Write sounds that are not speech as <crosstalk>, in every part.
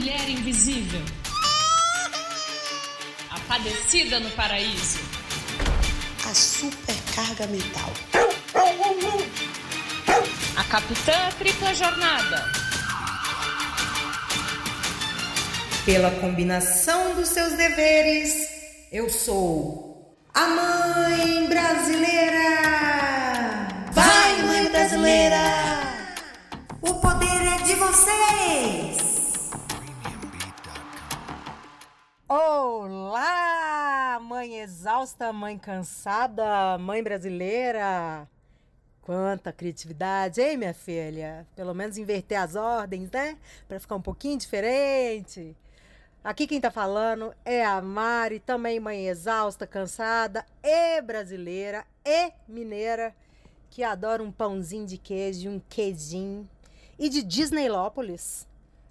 mulher invisível. A padecida no paraíso. A supercarga mental. A capitã tripla jornada. Pela combinação dos seus deveres, eu sou a mãe brasileira. Vai, mãe brasileira! O poder é de vocês! Olá, mãe exausta, mãe cansada, mãe brasileira. Quanta criatividade, hein, minha filha? Pelo menos inverter as ordens, né? Para ficar um pouquinho diferente. Aqui quem tá falando é a Mari, também mãe exausta, cansada e brasileira e mineira, que adora um pãozinho de queijo, um queijinho e de Disneylópolis,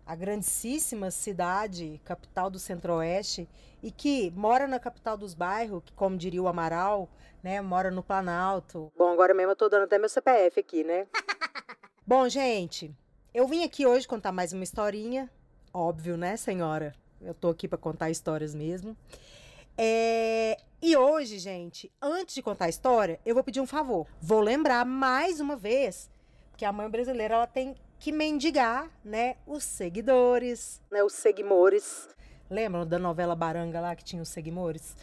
a grandíssima cidade, capital do Centro-Oeste, e que mora na capital dos bairros, que, como diria o Amaral, né, mora no Planalto. Bom, agora mesmo eu tô dando até meu CPF aqui, né? <laughs> Bom, gente, eu vim aqui hoje contar mais uma historinha, óbvio, né, senhora? Eu tô aqui para contar histórias mesmo. É... E hoje, gente, antes de contar a história, eu vou pedir um favor. Vou lembrar mais uma vez que a mãe brasileira ela tem que mendigar, né, os seguidores, né, os seguimores. Lembram da novela Baranga lá que tinha os seguimores?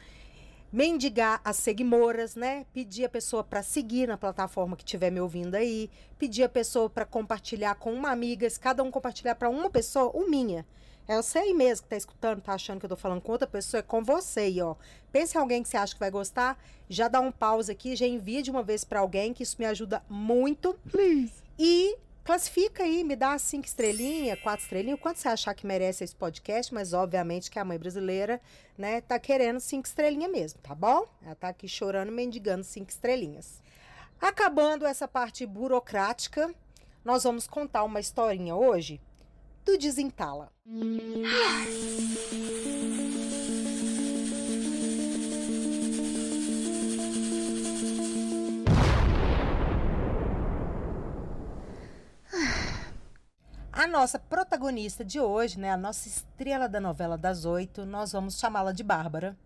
Mendigar as seguimoras, né? Pedir a pessoa para seguir na plataforma que estiver me ouvindo aí, pedir a pessoa para compartilhar com uma amiga, se cada um compartilhar para uma pessoa, o minha. É você aí mesmo que tá escutando, tá achando que eu tô falando com outra pessoa, é com você aí, ó. Pense em alguém que você acha que vai gostar, já dá um pause aqui, já envia de uma vez para alguém, que isso me ajuda muito. Please. E classifica aí, me dá cinco estrelinhas, quatro estrelinhas, quanto você achar que merece esse podcast, mas obviamente que a mãe brasileira, né, tá querendo cinco estrelinhas mesmo, tá bom? Ela tá aqui chorando, mendigando cinco estrelinhas. Acabando essa parte burocrática, nós vamos contar uma historinha hoje do Desentala. A nossa protagonista de hoje, né, a nossa estrela da novela das oito, nós vamos chamá-la de Bárbara.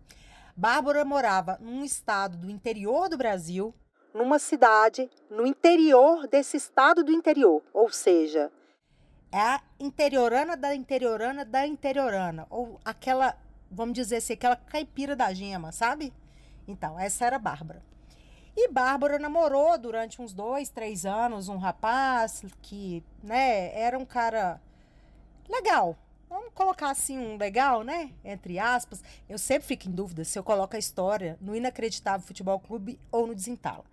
Bárbara morava num estado do interior do Brasil, numa cidade no interior desse estado do interior, ou seja, é a interiorana da interiorana da interiorana, ou aquela, vamos dizer assim, aquela caipira da gema, sabe? Então, essa era a Bárbara. E Bárbara namorou durante uns dois, três anos um rapaz que, né, era um cara legal. Vamos colocar assim um legal, né? Entre aspas. Eu sempre fico em dúvida se eu coloco a história no Inacreditável Futebol Clube ou no Desentala.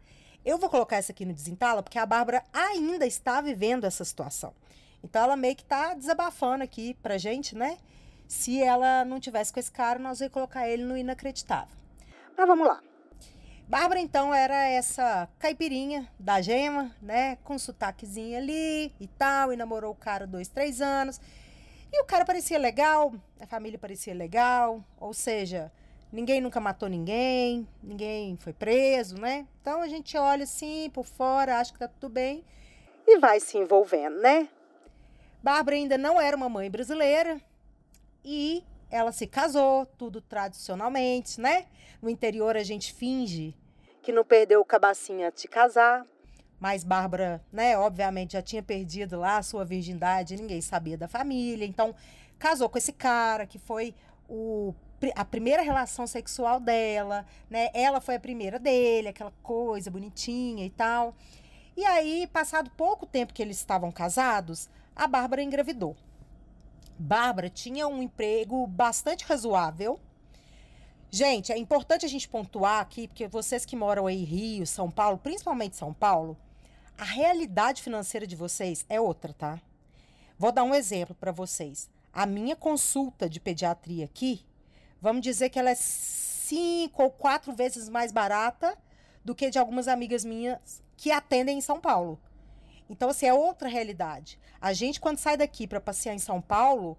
Eu vou colocar essa aqui no Desentala porque a Bárbara ainda está vivendo essa situação. Então ela meio que tá desabafando aqui pra gente, né? Se ela não tivesse com esse cara, nós ia colocar ele no Inacreditável. Mas vamos lá. Bárbara, então, era essa caipirinha da gema, né? Com sotaquezinho ali e tal, e namorou o cara dois, três anos. E o cara parecia legal, a família parecia legal, ou seja, ninguém nunca matou ninguém, ninguém foi preso, né? Então a gente olha assim por fora, acha que tá tudo bem e vai se envolvendo, né? Bárbara ainda não era uma mãe brasileira e ela se casou, tudo tradicionalmente, né? No interior a gente finge que não perdeu o cabacinha de casar. Mas Bárbara, né, obviamente já tinha perdido lá a sua virgindade, ninguém sabia da família. Então, casou com esse cara que foi o, a primeira relação sexual dela, né? Ela foi a primeira dele, aquela coisa bonitinha e tal. E aí, passado pouco tempo que eles estavam casados, a Bárbara engravidou. Bárbara tinha um emprego bastante razoável. Gente, é importante a gente pontuar aqui, porque vocês que moram aí em Rio, São Paulo, principalmente São Paulo, a realidade financeira de vocês é outra, tá? Vou dar um exemplo para vocês. A minha consulta de pediatria aqui, vamos dizer que ela é cinco ou quatro vezes mais barata do que de algumas amigas minhas que atendem em São Paulo. Então, assim, é outra realidade. A gente, quando sai daqui para passear em São Paulo,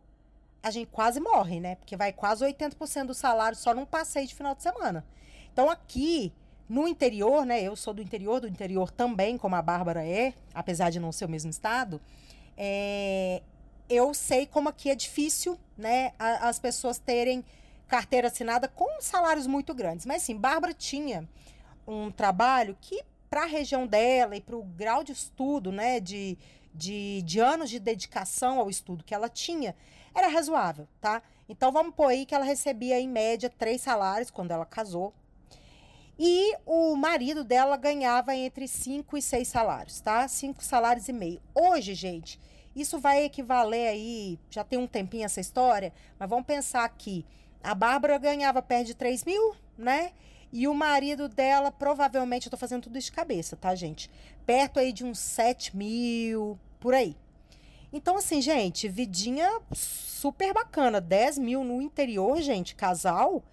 a gente quase morre, né? Porque vai quase 80% do salário só num passeio de final de semana. Então, aqui, no interior, né? Eu sou do interior, do interior também, como a Bárbara é, apesar de não ser o mesmo estado. É, eu sei como aqui é difícil, né, as pessoas terem carteira assinada com salários muito grandes. Mas sim, Bárbara tinha um trabalho que para a região dela e para o grau de estudo, né, de, de, de anos de dedicação ao estudo que ela tinha, era razoável, tá? Então vamos pôr aí que ela recebia em média três salários quando ela casou. E o marido dela ganhava entre cinco e seis salários, tá? Cinco salários e meio. Hoje, gente, isso vai equivaler aí, já tem um tempinho essa história, mas vamos pensar aqui. A Bárbara ganhava perto de 3 mil, né? E o marido dela, provavelmente, eu tô fazendo tudo isso de cabeça, tá, gente? Perto aí de uns 7 mil, por aí. Então, assim, gente, vidinha super bacana. 10 mil no interior, gente, casal.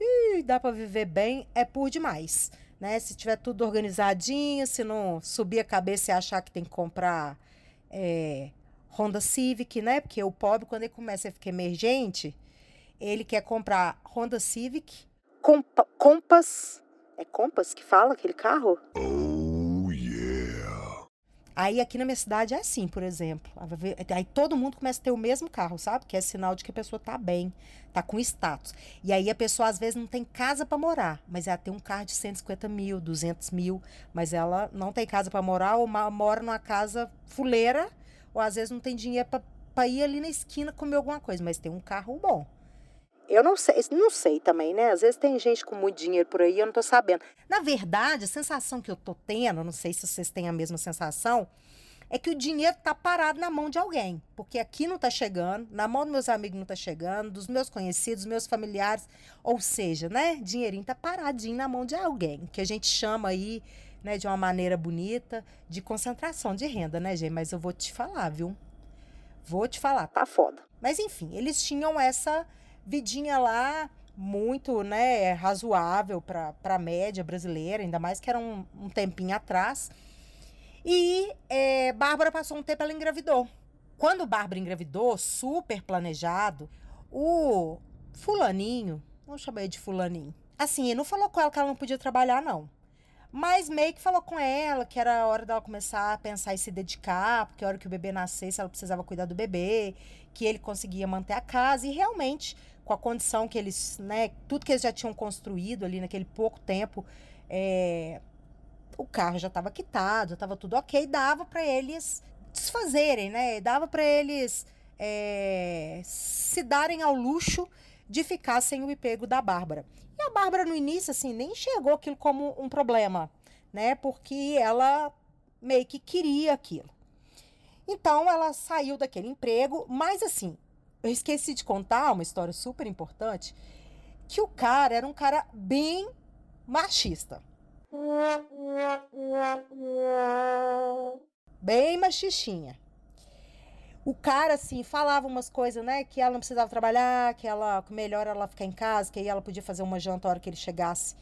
Ih, dá pra viver bem, é por demais. Né? Se tiver tudo organizadinho, se não subir a cabeça e achar que tem que comprar é, Honda Civic, né? Porque o pobre, quando ele começa a ficar emergente, ele quer comprar Honda Civic, Compa Compass. É Compass que fala aquele carro? Oh, yeah. Aí aqui na minha cidade é assim, por exemplo. Aí todo mundo começa a ter o mesmo carro, sabe? Que é sinal de que a pessoa tá bem, tá com status. E aí a pessoa às vezes não tem casa para morar, mas ela tem um carro de 150 mil, 200 mil, mas ela não tem casa para morar ou mora numa casa fuleira, ou às vezes não tem dinheiro para ir ali na esquina comer alguma coisa, mas tem um carro bom. Eu não sei, não sei também, né? Às vezes tem gente com muito dinheiro por aí, eu não tô sabendo. Na verdade, a sensação que eu tô tendo, não sei se vocês têm a mesma sensação, é que o dinheiro tá parado na mão de alguém. Porque aqui não tá chegando, na mão dos meus amigos não tá chegando, dos meus conhecidos, dos meus familiares. Ou seja, né? Dinheirinho tá paradinho na mão de alguém, que a gente chama aí, né, de uma maneira bonita, de concentração de renda, né, gente? Mas eu vou te falar, viu? Vou te falar, tá foda. Mas enfim, eles tinham essa vidinha lá muito, né, razoável para a média brasileira, ainda mais que era um, um tempinho atrás. E é, Bárbara passou um tempo, ela engravidou. Quando Bárbara engravidou, super planejado, o fulaninho, vamos chamar ele de fulaninho, assim, ele não falou com ela que ela não podia trabalhar, não. Mas meio que falou com ela que era a hora dela começar a pensar e se dedicar, porque a hora que o bebê nascesse, ela precisava cuidar do bebê, que ele conseguia manter a casa. E realmente, com a condição que eles, né, tudo que eles já tinham construído ali naquele pouco tempo, é, o carro já estava quitado, estava tudo ok, dava para eles desfazerem, né? Dava para eles é, se darem ao luxo de ficar sem o empego da Bárbara. E a Bárbara, no início, assim, nem enxergou aquilo como um problema, né? Porque ela meio que queria aquilo. Então, ela saiu daquele emprego, mas assim, eu esqueci de contar uma história super importante, que o cara era um cara bem machista. Bem machistinha. O cara, assim, falava umas coisas, né? Que ela não precisava trabalhar, que ela que melhor ela ficar em casa, que aí ela podia fazer uma janta a hora que ele chegasse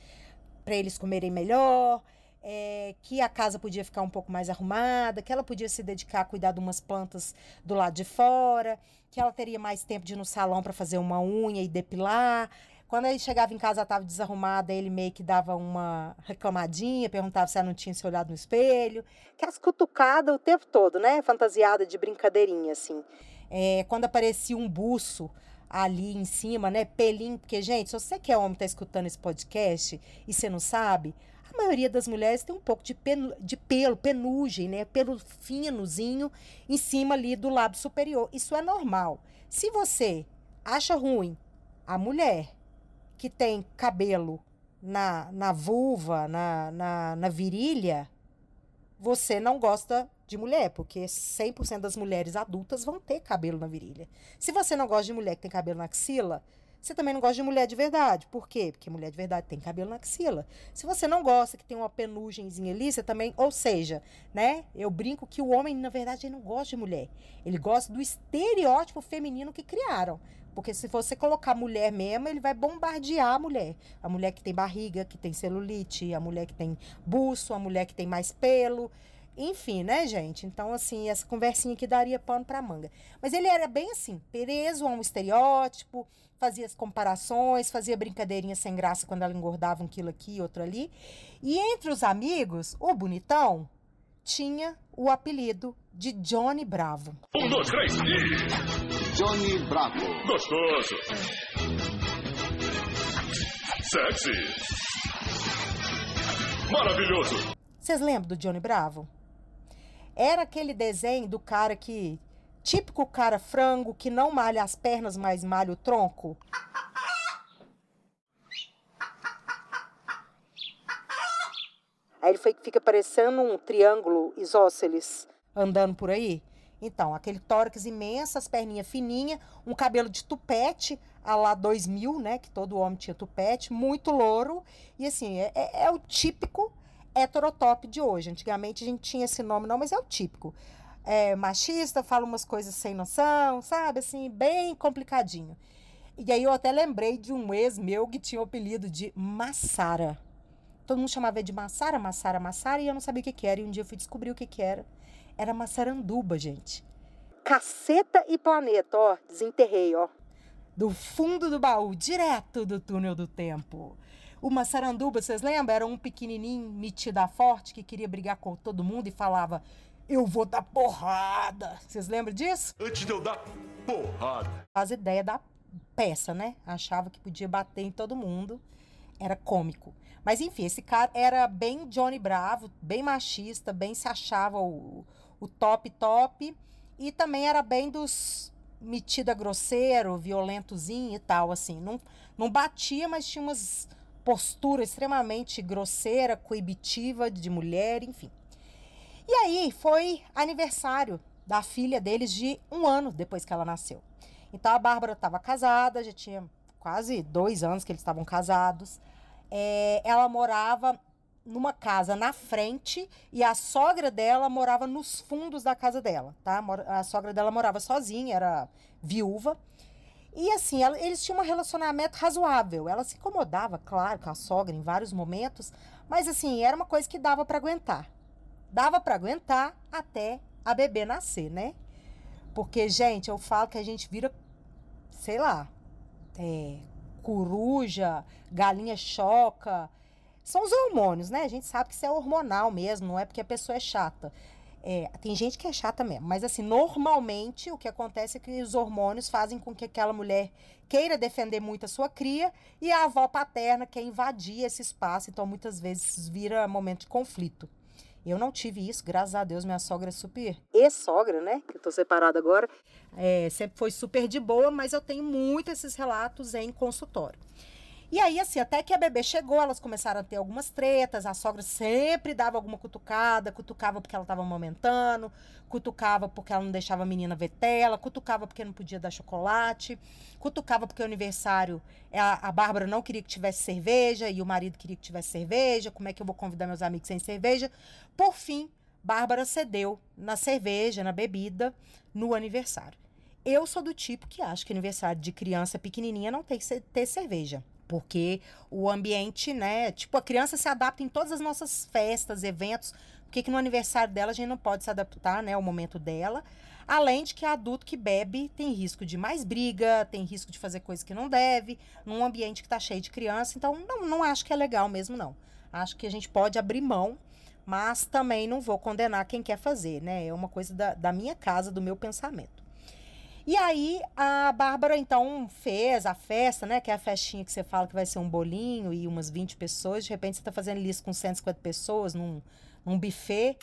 para eles comerem melhor é, que a casa podia ficar um pouco mais arrumada, que ela podia se dedicar a cuidar de umas plantas do lado de fora, que ela teria mais tempo de ir no salão para fazer uma unha e depilar. Quando ele chegava em casa, estava desarrumada, ele meio que dava uma reclamadinha, perguntava se ela não tinha se olhado no espelho. Que as cutucadas o tempo todo, né? Fantasiada de brincadeirinha, assim. É, quando aparecia um buço ali em cima, né? Pelinho, porque, gente, se você que é homem tá escutando esse podcast e você não sabe, a maioria das mulheres tem um pouco de, penu, de pelo, penugem, né? Pelo finozinho em cima ali do lábio superior. Isso é normal. Se você acha ruim a mulher que tem cabelo na, na vulva, na, na, na virilha, você não gosta de mulher, porque 100% das mulheres adultas vão ter cabelo na virilha. Se você não gosta de mulher que tem cabelo na axila, você também não gosta de mulher de verdade. Por quê? Porque mulher de verdade tem cabelo na axila. Se você não gosta que tem uma penugemzinha ali, você também. Ou seja, né? Eu brinco que o homem, na verdade, ele não gosta de mulher. Ele gosta do estereótipo feminino que criaram. Porque se você colocar mulher mesmo, ele vai bombardear a mulher. A mulher que tem barriga, que tem celulite, a mulher que tem buço, a mulher que tem mais pelo. Enfim, né, gente? Então, assim, essa conversinha aqui daria pano pra manga. Mas ele era bem assim, preso a um estereótipo, fazia as comparações, fazia brincadeirinha sem graça quando ela engordava um quilo aqui, outro ali. E entre os amigos, o bonitão tinha o apelido de Johnny Bravo. Um, dois, três e... Johnny Bravo. Gostoso. Sexy. Maravilhoso. Vocês lembram do Johnny Bravo? Era aquele desenho do cara que. Típico cara frango que não malha as pernas, mas malha o tronco. Aí ele fica parecendo um triângulo isósceles andando por aí. Então, aquele tórax imenso, as perninhas fininhas, um cabelo de tupete, a lá 2000, né? Que todo homem tinha tupete, muito louro. E assim, é, é, é o típico heterotop de hoje. Antigamente a gente tinha esse nome, não, mas é o típico. É, machista, fala umas coisas sem noção, sabe? Assim, bem complicadinho. E aí eu até lembrei de um ex meu que tinha o apelido de Massara. Todo mundo chamava de Massara, Massara, Massara, e eu não sabia o que, que era. E um dia eu fui descobrir o que, que era. Era Massaranduba, gente. Caceta e planeta, ó. Desenterrei, ó. Do fundo do baú, direto do túnel do tempo. O Massaranduba, vocês lembram? Era um pequenininho metido a forte que queria brigar com todo mundo e falava: Eu vou dar porrada. Vocês lembram disso? Antes de eu dar porrada. Faz ideia da peça, né? Achava que podia bater em todo mundo. Era cômico. Mas enfim, esse cara era bem Johnny Bravo, bem machista, bem se achava o, o top top. E também era bem dos metida grosseiro, violentozinho e tal, assim. Não, não batia, mas tinha umas posturas extremamente grosseira, coibitiva de mulher, enfim. E aí foi aniversário da filha deles de um ano depois que ela nasceu. Então a Bárbara estava casada, já tinha quase dois anos que eles estavam casados. É, ela morava numa casa na frente e a sogra dela morava nos fundos da casa dela, tá? A sogra dela morava sozinha, era viúva. E assim, ela, eles tinham um relacionamento razoável. Ela se incomodava, claro, com a sogra em vários momentos, mas assim, era uma coisa que dava para aguentar. Dava para aguentar até a bebê nascer, né? Porque, gente, eu falo que a gente vira, sei lá, é, coruja, galinha choca. São os hormônios, né? A gente sabe que isso é hormonal mesmo, não é porque a pessoa é chata. É, tem gente que é chata mesmo, mas assim, normalmente o que acontece é que os hormônios fazem com que aquela mulher queira defender muito a sua cria e a avó paterna quer invadir esse espaço, então muitas vezes vira momento de conflito. Eu não tive isso, graças a Deus, minha sogra é super. E-sogra, né? Que eu tô separada agora. É, sempre foi super de boa, mas eu tenho muito esses relatos em consultório. E aí, assim, até que a bebê chegou, elas começaram a ter algumas tretas. A sogra sempre dava alguma cutucada, cutucava porque ela estava amamentando, cutucava porque ela não deixava a menina ver tela, cutucava porque não podia dar chocolate, cutucava porque o aniversário, a, a Bárbara não queria que tivesse cerveja e o marido queria que tivesse cerveja. Como é que eu vou convidar meus amigos sem cerveja? Por fim, Bárbara cedeu na cerveja, na bebida, no aniversário. Eu sou do tipo que acho que aniversário de criança pequenininha não tem que ter cerveja. Porque o ambiente, né? Tipo, a criança se adapta em todas as nossas festas, eventos. Por que, que no aniversário dela a gente não pode se adaptar, né? Ao momento dela. Além de que adulto que bebe tem risco de mais briga, tem risco de fazer coisas que não deve, num ambiente que tá cheio de criança. Então, não, não acho que é legal mesmo, não. Acho que a gente pode abrir mão, mas também não vou condenar quem quer fazer, né? É uma coisa da, da minha casa, do meu pensamento. E aí a Bárbara então fez a festa, né? Que é a festinha que você fala que vai ser um bolinho e umas 20 pessoas. De repente você tá fazendo isso com 150 pessoas num, num buffet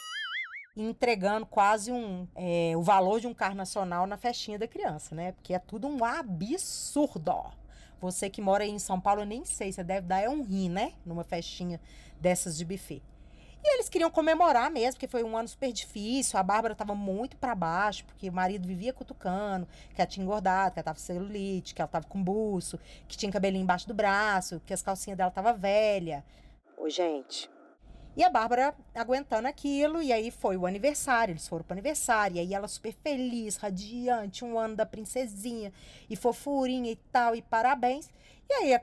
entregando quase um é, o valor de um carro nacional na festinha da criança, né? Porque é tudo um absurdo. Você que mora aí em São Paulo, eu nem sei, você deve dar é um rim, né? Numa festinha dessas de buffet. E eles queriam comemorar mesmo, porque foi um ano super difícil. A Bárbara estava muito para baixo, porque o marido vivia cutucando, que ela tinha engordado, que ela tava celulite, que ela tava com buço, que tinha cabelinho embaixo do braço, que as calcinhas dela tava velha. Ô, gente. E a Bárbara aguentando aquilo, e aí foi o aniversário, eles foram pro aniversário, e aí ela super feliz, radiante, um ano da princesinha, e fofurinha e tal, e parabéns. E aí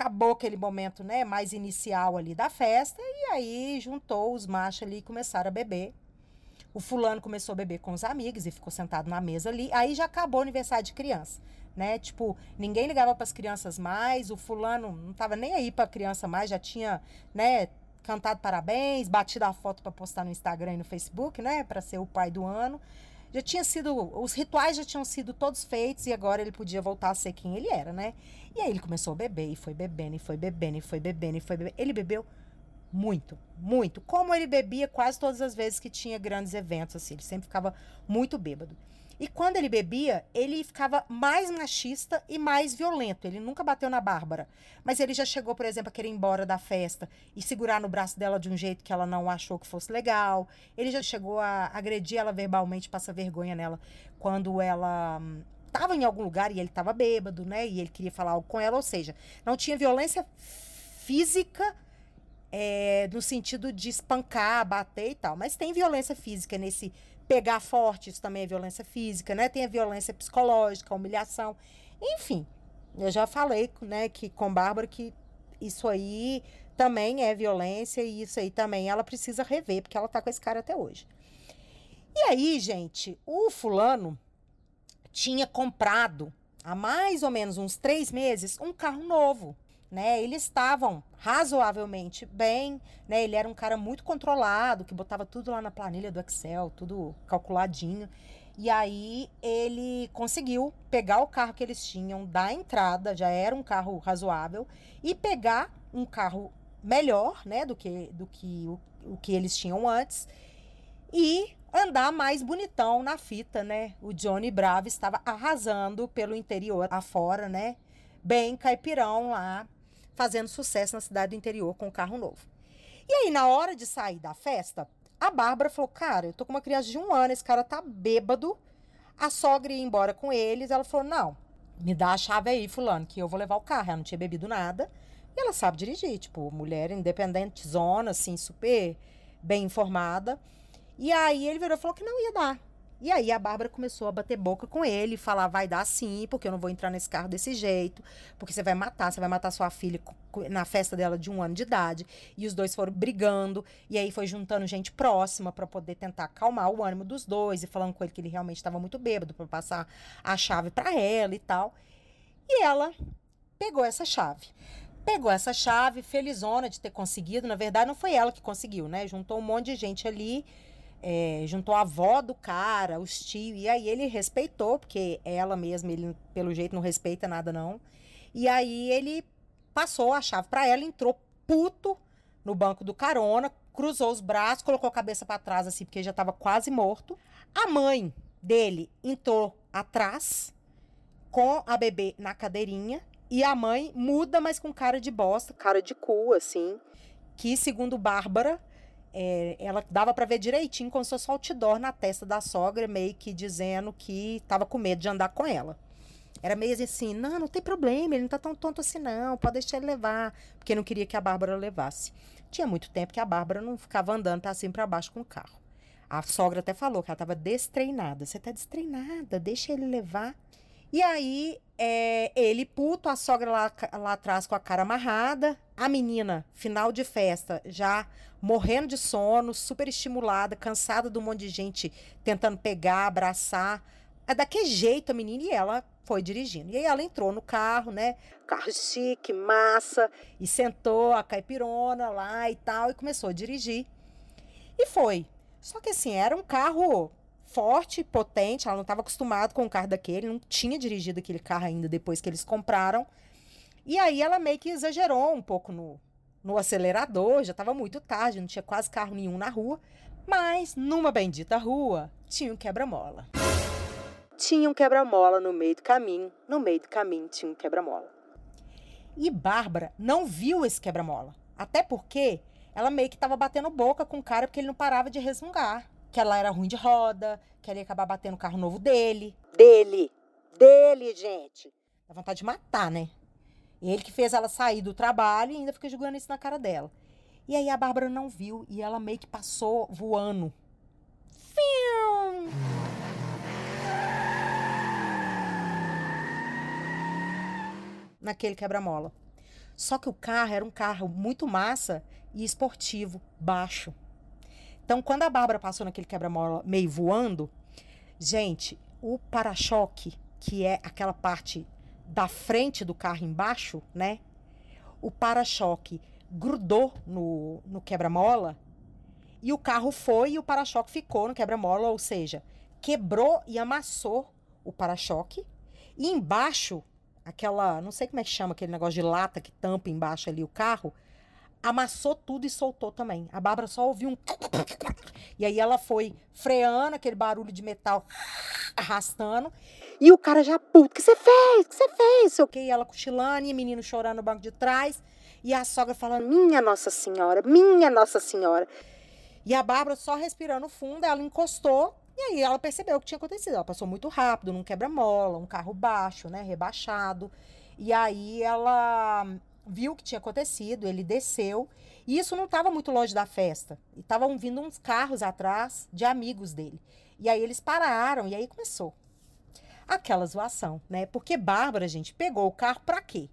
acabou aquele momento, né, mais inicial ali da festa, e aí juntou os machos ali e começaram a beber. O fulano começou a beber com os amigos e ficou sentado na mesa ali. Aí já acabou o aniversário de criança, né? Tipo, ninguém ligava para as crianças mais, o fulano não tava nem aí para criança mais, já tinha, né, cantado parabéns, batido a foto para postar no Instagram e no Facebook, né? Para ser o pai do ano. Já tinha sido. Os rituais já tinham sido todos feitos e agora ele podia voltar a ser quem ele era, né? E aí ele começou a beber e foi bebendo, e foi bebendo, e foi bebendo, e foi bebendo. Ele bebeu muito, muito. Como ele bebia quase todas as vezes que tinha grandes eventos, assim. Ele sempre ficava muito bêbado. E quando ele bebia, ele ficava mais machista e mais violento. Ele nunca bateu na Bárbara. Mas ele já chegou, por exemplo, a querer ir embora da festa e segurar no braço dela de um jeito que ela não achou que fosse legal. Ele já chegou a agredir ela verbalmente, passar vergonha nela quando ela estava hum, em algum lugar e ele estava bêbado, né? E ele queria falar algo com ela. Ou seja, não tinha violência física. É, no sentido de espancar, bater e tal. Mas tem violência física nesse pegar forte, isso também é violência física, né? Tem a violência psicológica, a humilhação. Enfim, eu já falei, né, que com Bárbara que isso aí também é violência e isso aí também ela precisa rever, porque ela tá com esse cara até hoje. E aí, gente, o fulano tinha comprado há mais ou menos uns três meses um carro novo né? Eles estavam razoavelmente bem, né? Ele era um cara muito controlado, que botava tudo lá na planilha do Excel, tudo calculadinho. E aí ele conseguiu pegar o carro que eles tinham da entrada, já era um carro razoável, e pegar um carro melhor, né, do que do que o, o que eles tinham antes, e andar mais bonitão na fita, né? O Johnny Bravo estava arrasando pelo interior afora, né? Bem caipirão lá, fazendo sucesso na cidade do interior com um carro novo. E aí, na hora de sair da festa, a Bárbara falou: Cara, eu tô com uma criança de um ano, esse cara tá bêbado. A sogra ia embora com eles. Ela falou: Não, me dá a chave aí, Fulano, que eu vou levar o carro. Ela não tinha bebido nada. E ela sabe dirigir, tipo, mulher independente, zona, assim, super bem informada. E aí ele virou e falou que não ia dar. E aí a Bárbara começou a bater boca com ele, falar, vai dar sim, porque eu não vou entrar nesse carro desse jeito, porque você vai matar, você vai matar sua filha na festa dela de um ano de idade. E os dois foram brigando, e aí foi juntando gente próxima para poder tentar acalmar o ânimo dos dois, e falando com ele que ele realmente estava muito bêbado, para passar a chave para ela e tal. E ela pegou essa chave. Pegou essa chave, felizona de ter conseguido. Na verdade, não foi ela que conseguiu, né? Juntou um monte de gente ali é, juntou a avó do cara, os tios, e aí ele respeitou, porque ela mesma, ele pelo jeito não respeita nada não. E aí ele passou a chave para ela, entrou puto no banco do carona, cruzou os braços, colocou a cabeça para trás assim, porque já estava quase morto. A mãe dele entrou atrás com a bebê na cadeirinha e a mãe muda, mas com cara de bosta, cara de cu assim, que segundo Bárbara é, ela dava para ver direitinho como se fosse outdoor na testa da sogra, meio que dizendo que estava com medo de andar com ela. Era meio assim, não, não tem problema, ele não tá tão tonto assim não, pode deixar ele levar, porque não queria que a Bárbara levasse. Tinha muito tempo que a Bárbara não ficava andando para cima para baixo com o carro. A sogra até falou que ela estava destreinada. Você tá destreinada, deixa ele levar. E aí, é, ele puto, a sogra lá, lá atrás com a cara amarrada, a menina, final de festa, já morrendo de sono, super estimulada, cansada de um monte de gente tentando pegar, abraçar. É daquele jeito a menina e ela foi dirigindo. E aí ela entrou no carro, né? Carro chique, massa, e sentou a caipirona lá e tal, e começou a dirigir. E foi. Só que assim, era um carro forte, potente. Ela não estava acostumada com um carro daquele, não tinha dirigido aquele carro ainda depois que eles compraram. E aí ela meio que exagerou um pouco no, no acelerador, já estava muito tarde, não tinha quase carro nenhum na rua. Mas numa bendita rua tinha um quebra-mola. Tinha um quebra-mola no meio do caminho, no meio do caminho tinha um quebra-mola. E Bárbara não viu esse quebra-mola. Até porque ela meio que estava batendo boca com o cara porque ele não parava de resmungar que ela era ruim de roda, que ela ia acabar batendo o carro novo dele. Dele! Dele, gente! Dá vontade de matar, né? Ele que fez ela sair do trabalho e ainda fica jogando isso na cara dela. E aí a Bárbara não viu e ela meio que passou voando. Fium! Naquele quebra-mola. Só que o carro era um carro muito massa e esportivo, baixo. Então, quando a Bárbara passou naquele quebra-mola meio voando, gente, o para-choque, que é aquela parte da frente do carro embaixo, né? O para-choque grudou no, no quebra-mola e o carro foi e o para-choque ficou no quebra-mola, ou seja, quebrou e amassou o para-choque. E embaixo, aquela, não sei como é que chama aquele negócio de lata que tampa embaixo ali o carro, amassou tudo e soltou também. A Bárbara só ouviu um. <laughs> E aí ela foi freando aquele barulho de metal arrastando. E o cara já, puto, o que você fez? O que você fez? Sei. E ela cochilando e o menino chorando no banco de trás. E a sogra falando, minha Nossa Senhora, minha Nossa Senhora. E a Bárbara só respirando fundo, ela encostou. E aí ela percebeu o que tinha acontecido. Ela passou muito rápido, num quebra-mola, um carro baixo, né, rebaixado. E aí ela viu o que tinha acontecido, ele desceu. E isso não estava muito longe da festa. E estavam vindo uns carros atrás de amigos dele. E aí eles pararam e aí começou aquela zoação, né? Porque Bárbara, gente, pegou o carro para quê?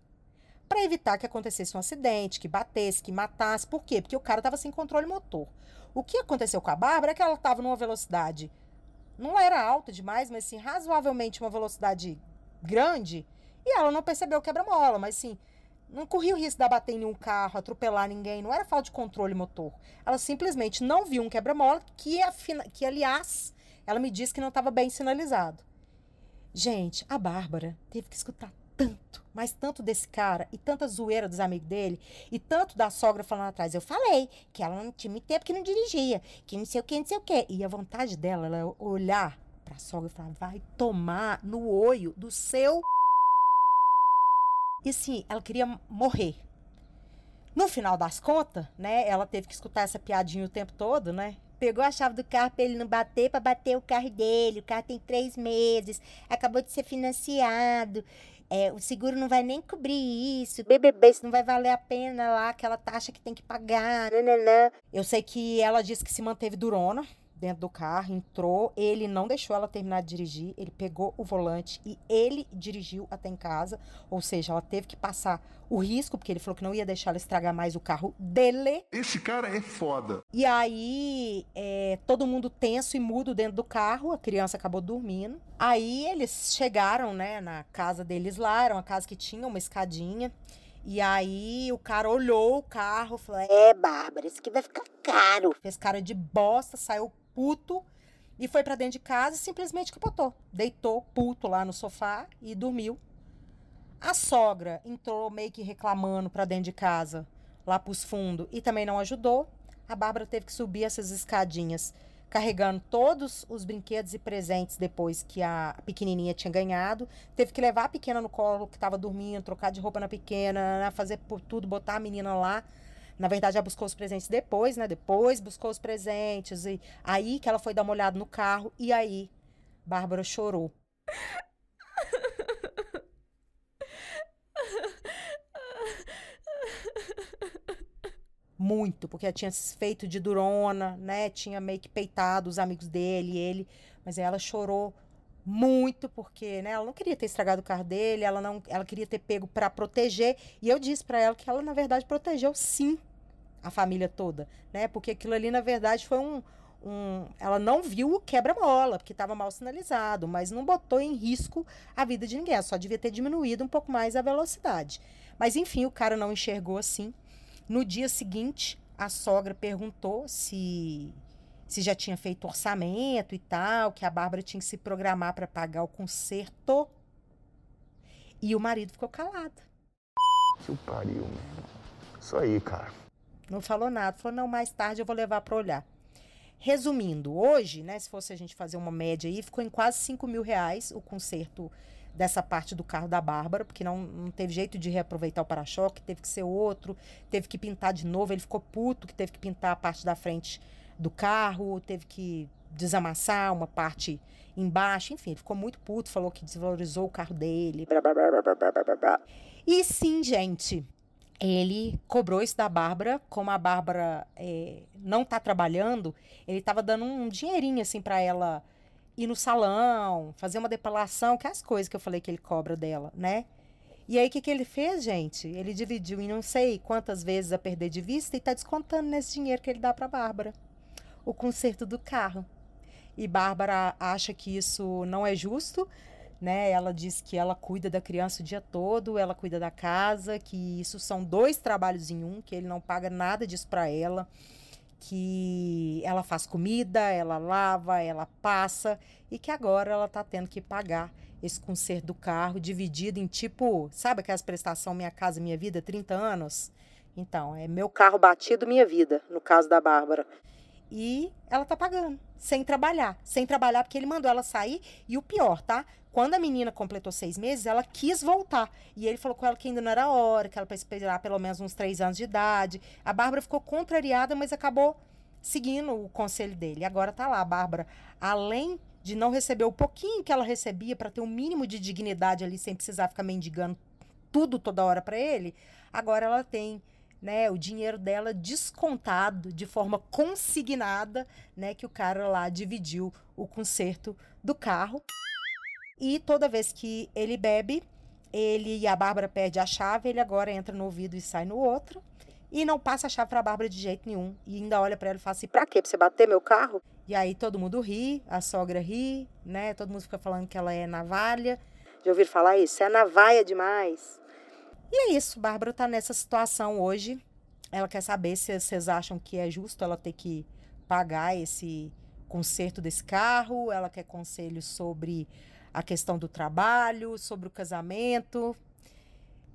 Para evitar que acontecesse um acidente, que batesse, que matasse. Por quê? Porque o cara estava sem controle motor. O que aconteceu com a Bárbara é que ela estava numa velocidade, não era alta demais, mas sim razoavelmente uma velocidade grande, e ela não percebeu o quebra-mola, mas sim, não corria o risco de bater em nenhum carro, atropelar ninguém, não era falta de controle motor. Ela simplesmente não viu um quebra-mola que, que, aliás, ela me disse que não estava bem sinalizado. Gente, a Bárbara teve que escutar tanto, mas tanto desse cara e tanta zoeira dos amigos dele e tanto da sogra falando atrás. Eu falei que ela não tinha muito tempo que não dirigia, que não sei o que, não sei o que. E a vontade dela, ela olhar pra sogra e falar: vai tomar no olho do seu e assim, ela queria morrer. No final das contas, né, ela teve que escutar essa piadinha o tempo todo, né? Pegou a chave do carro para ele não bater, para bater o carro dele. O carro tem três meses, acabou de ser financiado. É, o seguro não vai nem cobrir isso. BBB, isso não vai valer a pena lá, aquela taxa que tem que pagar. Nananã. Eu sei que ela disse que se manteve durona, dentro do carro, entrou, ele não deixou ela terminar de dirigir, ele pegou o volante e ele dirigiu até em casa, ou seja, ela teve que passar o risco, porque ele falou que não ia deixar ela estragar mais o carro dele. Esse cara é foda. E aí, é, todo mundo tenso e mudo dentro do carro, a criança acabou dormindo. Aí eles chegaram, né, na casa deles lá, era uma casa que tinha uma escadinha. E aí o cara olhou o carro, falou: É, Bárbara, isso aqui vai ficar caro. Fez cara de bosta, saiu puto e foi para dentro de casa e simplesmente capotou. Deitou puto lá no sofá e dormiu. A sogra entrou meio que reclamando para dentro de casa, lá pros fundos, e também não ajudou. A Bárbara teve que subir essas escadinhas, carregando todos os brinquedos e presentes depois que a pequenininha tinha ganhado. Teve que levar a pequena no colo, que estava dormindo, trocar de roupa na pequena, fazer por tudo, botar a menina lá. Na verdade, ela buscou os presentes depois, né? Depois buscou os presentes. E aí que ela foi dar uma olhada no carro. E aí, Bárbara chorou. Muito, porque ela tinha se feito de durona, né? Tinha meio que peitado os amigos dele, ele. Mas ela chorou muito porque, né, ela não queria ter estragado o carro dele, ela não, ela queria ter pego para proteger, e eu disse para ela que ela na verdade protegeu sim a família toda, né? Porque aquilo ali na verdade foi um, um ela não viu o quebra-mola, porque estava mal sinalizado, mas não botou em risco a vida de ninguém, ela só devia ter diminuído um pouco mais a velocidade. Mas enfim, o cara não enxergou assim. No dia seguinte, a sogra perguntou se se já tinha feito orçamento e tal, que a Bárbara tinha que se programar para pagar o conserto. E o marido ficou calado. Que pariu, meu. Isso aí, cara. Não falou nada. Falou, não, mais tarde eu vou levar para olhar. Resumindo, hoje, né, se fosse a gente fazer uma média aí, ficou em quase 5 mil reais o conserto dessa parte do carro da Bárbara, porque não, não teve jeito de reaproveitar o para-choque, teve que ser outro, teve que pintar de novo. Ele ficou puto que teve que pintar a parte da frente do carro, teve que desamassar uma parte embaixo, enfim, ele ficou muito puto, falou que desvalorizou o carro dele. Blá, blá, blá, e sim, gente, ele cobrou isso da Bárbara, como a Bárbara é, não tá trabalhando, ele tava dando um dinheirinho assim para ela ir no salão, fazer uma depilação, que é as coisas que eu falei que ele cobra dela, né? E aí, o que, que ele fez, gente? Ele dividiu em não sei quantas vezes a perder de vista e tá descontando nesse dinheiro que ele dá pra Bárbara o conserto do carro. E Bárbara acha que isso não é justo, né? Ela diz que ela cuida da criança o dia todo, ela cuida da casa, que isso são dois trabalhos em um, que ele não paga nada disso para ela, que ela faz comida, ela lava, ela passa e que agora ela tá tendo que pagar esse conserto do carro dividido em tipo, sabe aquelas prestação Minha Casa Minha Vida, 30 anos? Então, é meu carro batido, minha vida, no caso da Bárbara. E ela tá pagando, sem trabalhar. Sem trabalhar, porque ele mandou ela sair. E o pior, tá? Quando a menina completou seis meses, ela quis voltar. E ele falou com ela que ainda não era hora, que ela para esperar pelo menos uns três anos de idade. A Bárbara ficou contrariada, mas acabou seguindo o conselho dele. Agora tá lá, a Bárbara, além de não receber o pouquinho que ela recebia para ter um mínimo de dignidade ali sem precisar ficar mendigando tudo toda hora para ele, agora ela tem né, o dinheiro dela descontado de forma consignada, né, que o cara lá dividiu o conserto do carro. E toda vez que ele bebe, ele e a Bárbara perde a chave, ele agora entra no ouvido e sai no outro. E não passa a chave para a Bárbara de jeito nenhum. E ainda olha para ela e fala assim: "Pra quê? Pra você bater meu carro?" E aí todo mundo ri, a sogra ri, né? Todo mundo fica falando que ela é navalha. Já ouviram falar isso? É navalha demais. E é isso, Bárbara tá nessa situação hoje. Ela quer saber se vocês acham que é justo ela ter que pagar esse conserto desse carro. Ela quer conselhos sobre a questão do trabalho, sobre o casamento.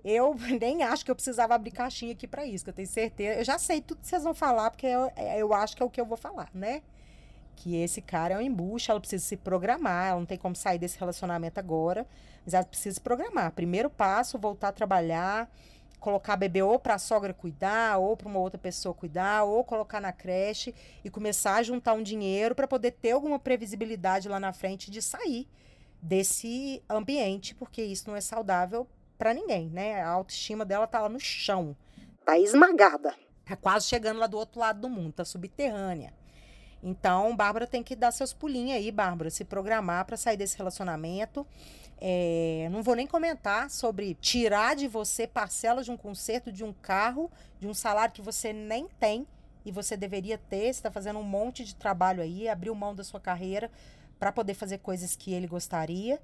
Eu <laughs> nem acho que eu precisava abrir caixinha aqui para isso, que eu tenho certeza. Eu já sei tudo que vocês vão falar, porque eu, é, eu acho que é o que eu vou falar, né? Que esse cara é um embuste, ela precisa se programar, ela não tem como sair desse relacionamento agora, mas ela precisa se programar. Primeiro passo, voltar a trabalhar, colocar bebê ou para a sogra cuidar, ou para uma outra pessoa cuidar, ou colocar na creche e começar a juntar um dinheiro para poder ter alguma previsibilidade lá na frente de sair desse ambiente, porque isso não é saudável para ninguém, né? A autoestima dela tá lá no chão, tá esmagada. Tá quase chegando lá do outro lado do mundo, tá subterrânea. Então, Bárbara tem que dar seus pulinhos aí, Bárbara, se programar para sair desse relacionamento. É, não vou nem comentar sobre tirar de você parcelas de um conserto de um carro, de um salário que você nem tem e você deveria ter. Você está fazendo um monte de trabalho aí, abriu mão da sua carreira para poder fazer coisas que ele gostaria.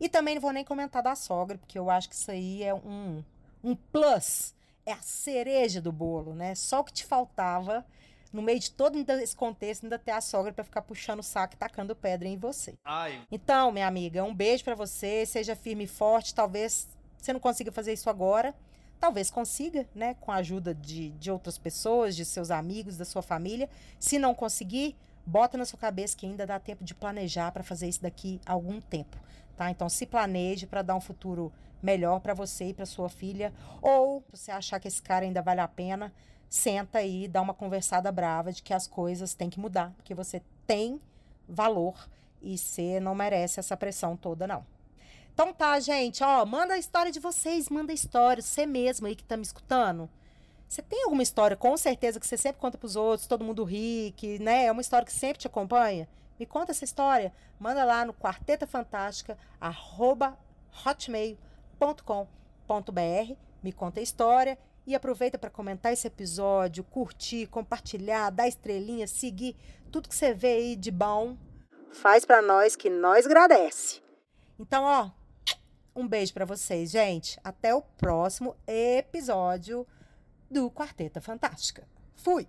E também não vou nem comentar da sogra, porque eu acho que isso aí é um, um plus, é a cereja do bolo, né? Só o que te faltava, no meio de todo esse contexto, ainda ter a sogra para ficar puxando o saco e tacando pedra em você. Ai. Então, minha amiga, um beijo para você, seja firme e forte. Talvez você não consiga fazer isso agora, talvez consiga, né? Com a ajuda de, de outras pessoas, de seus amigos, da sua família. Se não conseguir, bota na sua cabeça que ainda dá tempo de planejar para fazer isso daqui a algum tempo tá? Então se planeje para dar um futuro melhor para você e para sua filha, ou se você achar que esse cara ainda vale a pena, senta aí e dá uma conversada brava de que as coisas têm que mudar, porque você tem valor e você não merece essa pressão toda não. Então tá, gente, ó, manda a história de vocês, manda a história, você mesmo aí que tá me escutando. Você tem alguma história, com certeza, que você sempre conta pros outros, todo mundo ri, que, né, é uma história que sempre te acompanha? Me conta essa história. Manda lá no quartetafantástica@hotmail.com.br. Me conta a história e aproveita para comentar esse episódio, curtir, compartilhar, dar estrelinha, seguir tudo que você vê aí de bom. Faz para nós que nós agradece. Então, ó, um beijo para vocês, gente. Até o próximo episódio do Quarteta Fantástica. Fui.